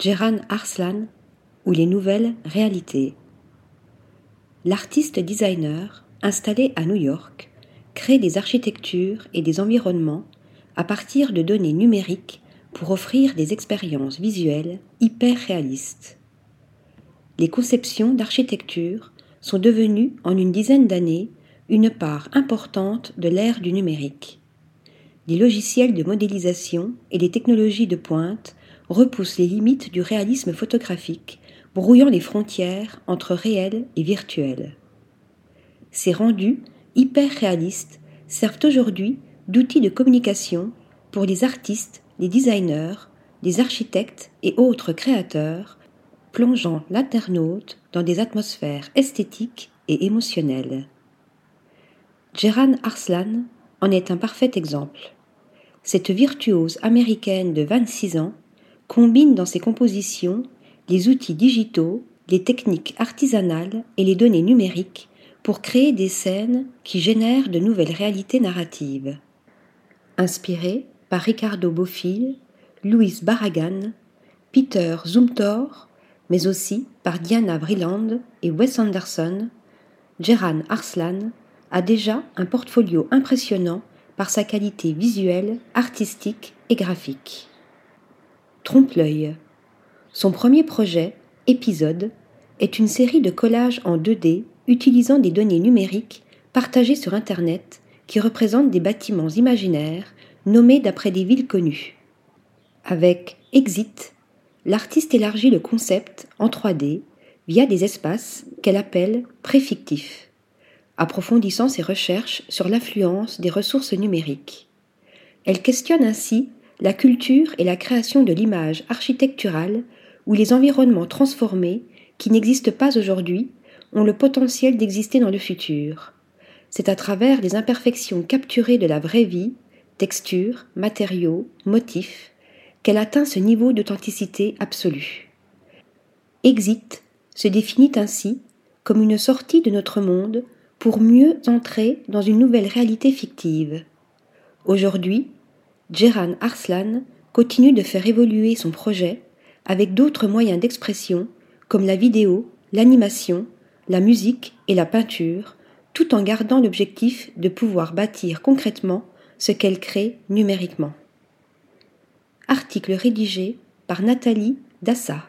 Jeran Arslan ou les nouvelles réalités. L'artiste designer, installé à New York, crée des architectures et des environnements à partir de données numériques pour offrir des expériences visuelles hyper réalistes. Les conceptions d'architecture sont devenues en une dizaine d'années une part importante de l'ère du numérique. Les logiciels de modélisation et les technologies de pointe repoussent les limites du réalisme photographique, brouillant les frontières entre réel et virtuel. Ces rendus hyper réalistes servent aujourd'hui d'outils de communication pour les artistes, les designers, les architectes et autres créateurs, plongeant l'internaute dans des atmosphères esthétiques et émotionnelles. Jeran Arslan en est un parfait exemple. Cette virtuose américaine de 26 ans combine dans ses compositions les outils digitaux, les techniques artisanales et les données numériques pour créer des scènes qui génèrent de nouvelles réalités narratives. Inspiré par Ricardo Bofill, Louis Barragan, Peter Zumthor, mais aussi par Diana Vreeland et Wes Anderson, Jeran Arslan a déjà un portfolio impressionnant par sa qualité visuelle, artistique et graphique. Trompe-l'œil. Son premier projet, Épisode, est une série de collages en 2D utilisant des données numériques partagées sur Internet qui représentent des bâtiments imaginaires nommés d'après des villes connues. Avec Exit, l'artiste élargit le concept en 3D via des espaces qu'elle appelle préfictifs approfondissant ses recherches sur l'influence des ressources numériques. Elle questionne ainsi la culture et la création de l'image architecturale où les environnements transformés, qui n'existent pas aujourd'hui, ont le potentiel d'exister dans le futur. C'est à travers les imperfections capturées de la vraie vie, textures, matériaux, motifs, qu'elle atteint ce niveau d'authenticité absolue. Exit se définit ainsi comme une sortie de notre monde pour mieux entrer dans une nouvelle réalité fictive. Aujourd'hui, Jeran Arslan continue de faire évoluer son projet avec d'autres moyens d'expression comme la vidéo, l'animation, la musique et la peinture, tout en gardant l'objectif de pouvoir bâtir concrètement ce qu'elle crée numériquement. Article rédigé par Nathalie Dassa.